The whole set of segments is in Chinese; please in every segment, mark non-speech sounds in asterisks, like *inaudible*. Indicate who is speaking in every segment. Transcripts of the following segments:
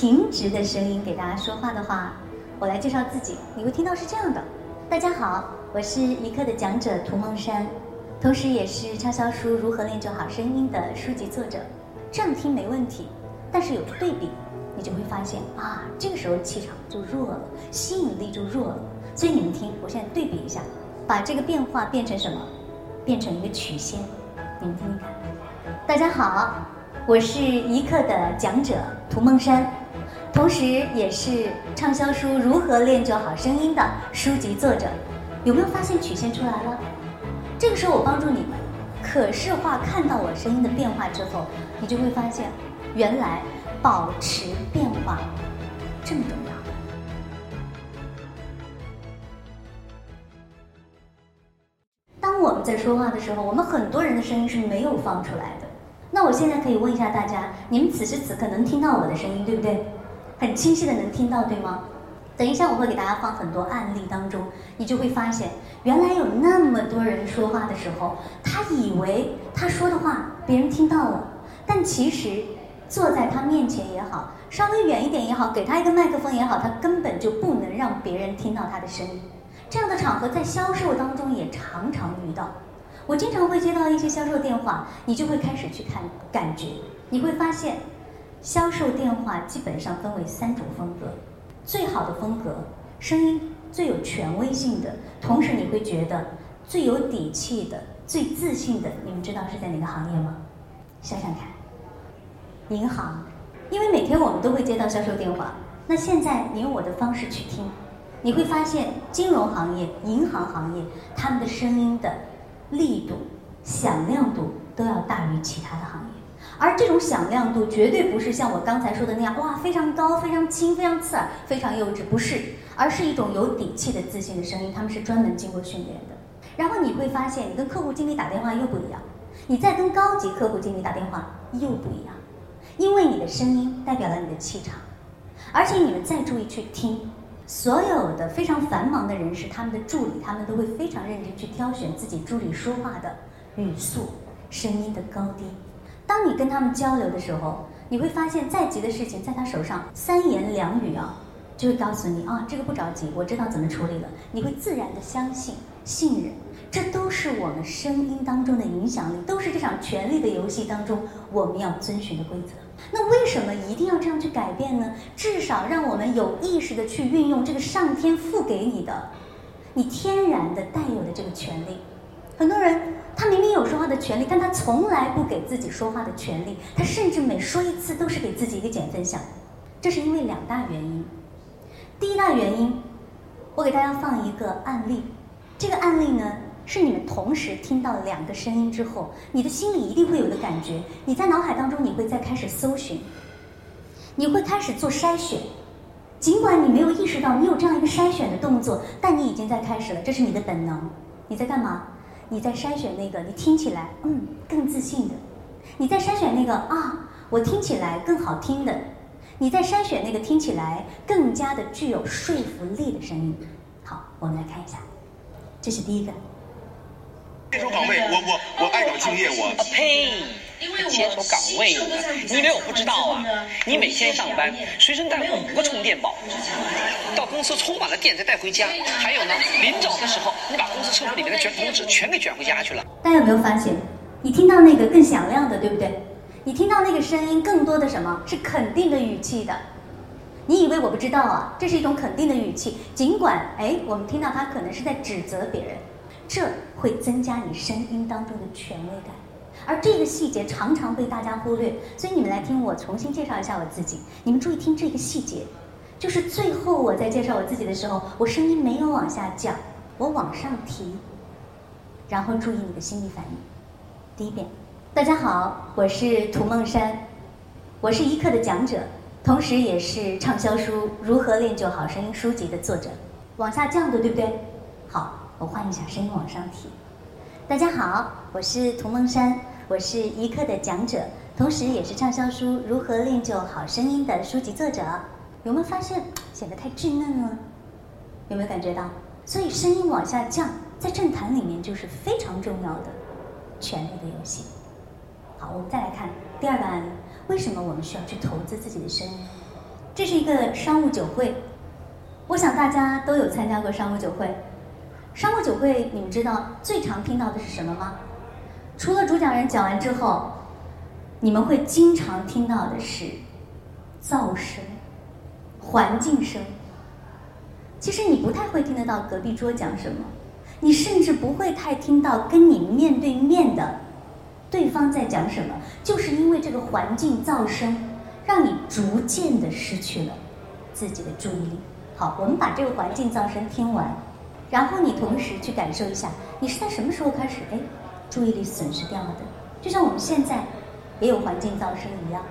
Speaker 1: 平直的声音给大家说话的话，我来介绍自己，你会听到是这样的：大家好，我是一课的讲者涂梦山，同时也是畅销书《如何练就好声音》的书籍作者。这样听没问题，但是有个对比，你就会发现啊，这个时候气场就弱了，吸引力就弱了。所以你们听，我现在对比一下，把这个变化变成什么？变成一个曲线，你们听听看。大家好，我是一课的讲者涂梦山，同时也是畅销书《如何练就好声音》的书籍作者。有没有发现曲线出来了？这个时候我帮助你们可视化看到我声音的变化之后，你就会发现，原来保持变化这么重要。当我们在说话的时候，我们很多人的声音是没有放出来的。那我现在可以问一下大家，你们此时此刻能听到我的声音，对不对？很清晰的能听到，对吗？等一下我会给大家放很多案例当中，你就会发现，原来有那么多人说话的时候，他以为他说的话别人听到了，但其实坐在他面前也好，稍微远一点也好，给他一个麦克风也好，他根本就不能让别人听到他的声音。这样的场合在销售当中也常常遇到，我经常会接到一些销售电话，你就会开始去看感觉，你会发现，销售电话基本上分为三种风格，最好的风格，声音最有权威性的，同时你会觉得最有底气的、最自信的，你们知道是在哪个行业吗？想想看，银行，因为每天我们都会接到销售电话，那现在你用我的方式去听。你会发现，金融行业、银行行业，他们的声音的力度、响亮度都要大于其他的行业。而这种响亮度绝对不是像我刚才说的那样，哇，非常高、非常轻、非常刺耳、非常幼稚，不是，而是一种有底气的自信的声音。他们是专门经过训练的。然后你会发现，你跟客户经理打电话又不一样，你再跟高级客户经理打电话又不一样，因为你的声音代表了你的气场。而且你们再注意去听。所有的非常繁忙的人士，他们的助理，他们都会非常认真去挑选自己助理说话的语速、声音的高低。当你跟他们交流的时候，你会发现再急的事情，在他手上三言两语啊，就会告诉你啊，这个不着急，我知道怎么处理了。你会自然的相信、信任，这都是我们声音当中的影响力，都是这场权力的游戏当中我们要遵循的规则。那为什么一定要这样去改变呢？至少让我们有意识的去运用这个上天赋给你的、你天然的带有的这个权利。很多人他明明有说话的权利，但他从来不给自己说话的权利，他甚至每说一次都是给自己一个减分项。这是因为两大原因。第一大原因，我给大家放一个案例。这个案例呢？是你们同时听到两个声音之后，你的心里一定会有个感觉。你在脑海当中，你会再开始搜寻，你会开始做筛选。尽管你没有意识到你有这样一个筛选的动作，但你已经在开始了，这是你的本能。你在干嘛？你在筛选那个你听起来嗯更自信的，你在筛选那个啊我听起来更好听的，你在筛选那个听起来更加的具有说服力的声音。好，我们来看一下，这是第一个。
Speaker 2: 这首岗位，我我我爱岗敬业，我
Speaker 3: 呸！接手岗位呢？你以为我不知道啊？你每天上班随身带五个充电宝，到公司充满了电再带回家。还有呢，临走的时候，你把公司厕所里面的卷筒纸全给卷回家去了。
Speaker 1: 大家有没有发现，你听到那个更响亮的，对不对？你听到那个声音更多的什么是肯定的语气的？你以为我不知道啊？这是一种肯定的语气，尽管哎，我们听到他可能是在指责别人。这会增加你声音当中的权威感，而这个细节常常被大家忽略。所以你们来听我重新介绍一下我自己。你们注意听这个细节，就是最后我在介绍我自己的时候，我声音没有往下降，我往上提。然后注意你的心理反应。第一遍，大家好，我是涂梦山，我是一课的讲者，同时也是畅销书《如何练就好声音》书籍的作者。往下降的，对不对？好。我换一下声音往上提。大家好，我是涂梦山，我是一课的讲者，同时也是畅销书《如何练就好声音》的书籍作者。有没有发现 *tsk* 显得太稚嫩了？有没有感觉到？所以声音往下降，在政坛里面就是非常重要的权力的游戏。好，我们再来看第二个案例：为什么我们需要去投资自己的声音？这是一个商务酒会，我想大家都有参加过商务酒会。商务酒会，你们知道最常听到的是什么吗？除了主讲人讲完之后，你们会经常听到的是噪声、环境声。其实你不太会听得到隔壁桌讲什么，你甚至不会太听到跟你面对面的对方在讲什么，就是因为这个环境噪声，让你逐渐的失去了自己的注意力。好，我们把这个环境噪声听完。然后你同时去感受一下，你是在什么时候开始哎，注意力损失掉了的？就像我们现在也有环境噪声一样。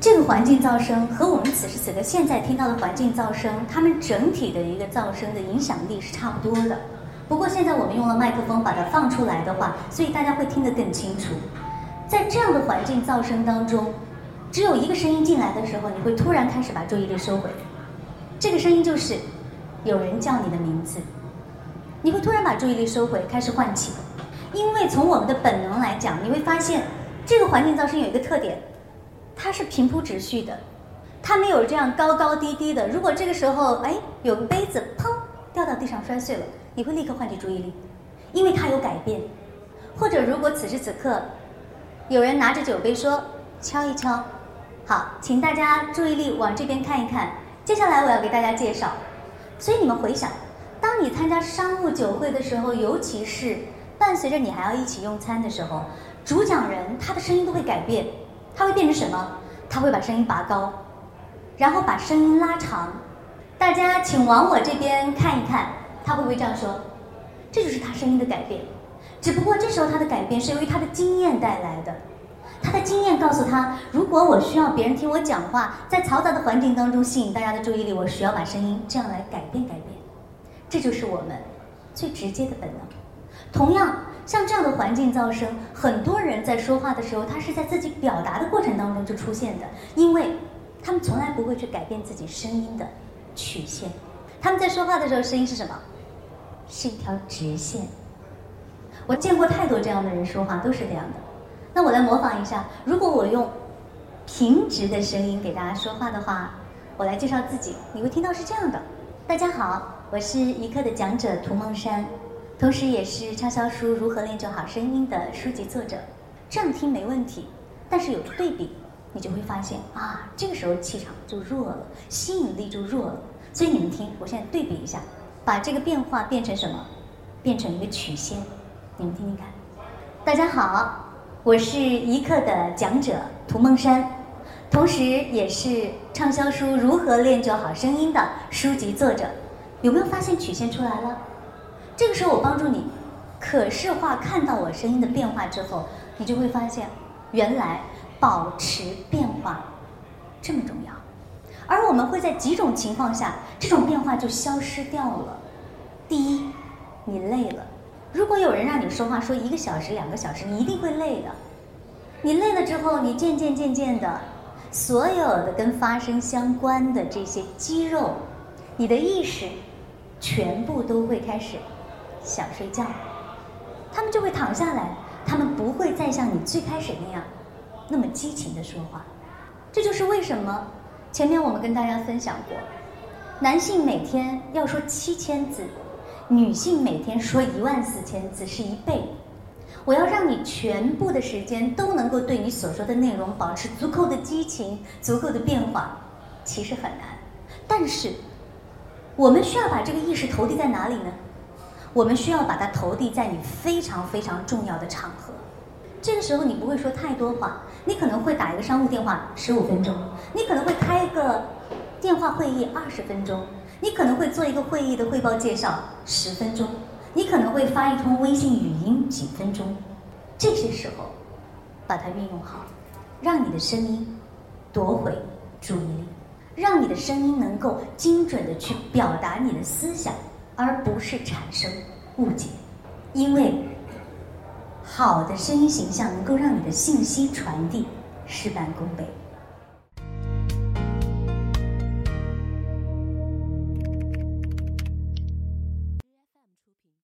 Speaker 1: 这个环境噪声和我们此时此刻现在听到的环境噪声，它们整体的一个噪声的影响力是差不多的。不过现在我们用了麦克风把它放出来的话，所以大家会听得更清楚。在这样的环境噪声当中，只有一个声音进来的时候，你会突然开始把注意力收回。这个声音就是有人叫你的名字，你会突然把注意力收回，开始唤起。因为从我们的本能来讲，你会发现这个环境噪声有一个特点。它是平铺直叙的，它没有这样高高低低的。如果这个时候，哎，有个杯子砰地上摔碎了，你会立刻唤起注意力，因为它有改变。或者如果此时此刻，有人拿着酒杯说敲一敲，好，请大家注意力往这边看一看。接下来我要给大家介绍，所以你们回想，当你参加商务酒会的时候，尤其是伴随着你还要一起用餐的时候，主讲人他的声音都会改变。他会变成什么？他会把声音拔高，然后把声音拉长。大家请往我这边看一看，他会不会这样说？这就是他声音的改变。只不过这时候他的改变是由于他的经验带来的。他的经验告诉他，如果我需要别人听我讲话，在嘈杂的环境当中吸引大家的注意力，我需要把声音这样来改变改变。这就是我们最直接的本能。同样。像这样的环境噪声，很多人在说话的时候，他是在自己表达的过程当中就出现的，因为他们从来不会去改变自己声音的曲线。他们在说话的时候，声音是什么？是一条直线。我见过太多这样的人说话，都是这样的。那我来模仿一下，如果我用平直的声音给大家说话的话，我来介绍自己，你会听到是这样的：大家好，我是一课的讲者涂梦山。同时，也是畅销书《如何练就好声音》的书籍作者。这样听没问题，但是有对比，你就会发现啊，这个时候气场就弱了，吸引力就弱了。所以你们听，我现在对比一下，把这个变化变成什么？变成一个曲线。你们听听看。大家好，我是一课的讲者涂梦山，同时也是畅销书《如何练就好声音》的书籍作者。有没有发现曲线出来了？这个时候我帮助你可视化看到我声音的变化之后，你就会发现，原来保持变化这么重要。而我们会在几种情况下，这种变化就消失掉了。第一，你累了。如果有人让你说话说一个小时、两个小时，你一定会累的。你累了之后，你渐渐渐渐的，所有的跟发声相关的这些肌肉，你的意识，全部都会开始。想睡觉，他们就会躺下来，他们不会再像你最开始那样，那么激情的说话。这就是为什么前面我们跟大家分享过，男性每天要说七千字，女性每天说一万四千字是一倍。我要让你全部的时间都能够对你所说的内容保持足够的激情、足够的变化，其实很难。但是，我们需要把这个意识投递在哪里呢？我们需要把它投递在你非常非常重要的场合，这个时候你不会说太多话，你可能会打一个商务电话十五分钟，你可能会开一个电话会议二十分钟，你可能会做一个会议的汇报介绍十分钟，你可能会发一通微信语音几分钟，这些时候把它运用好，让你的声音夺回注意力，让你的声音能够精准的去表达你的思想。而不是产生误解，因为好的声音形象能够让你的信息传递事半功倍。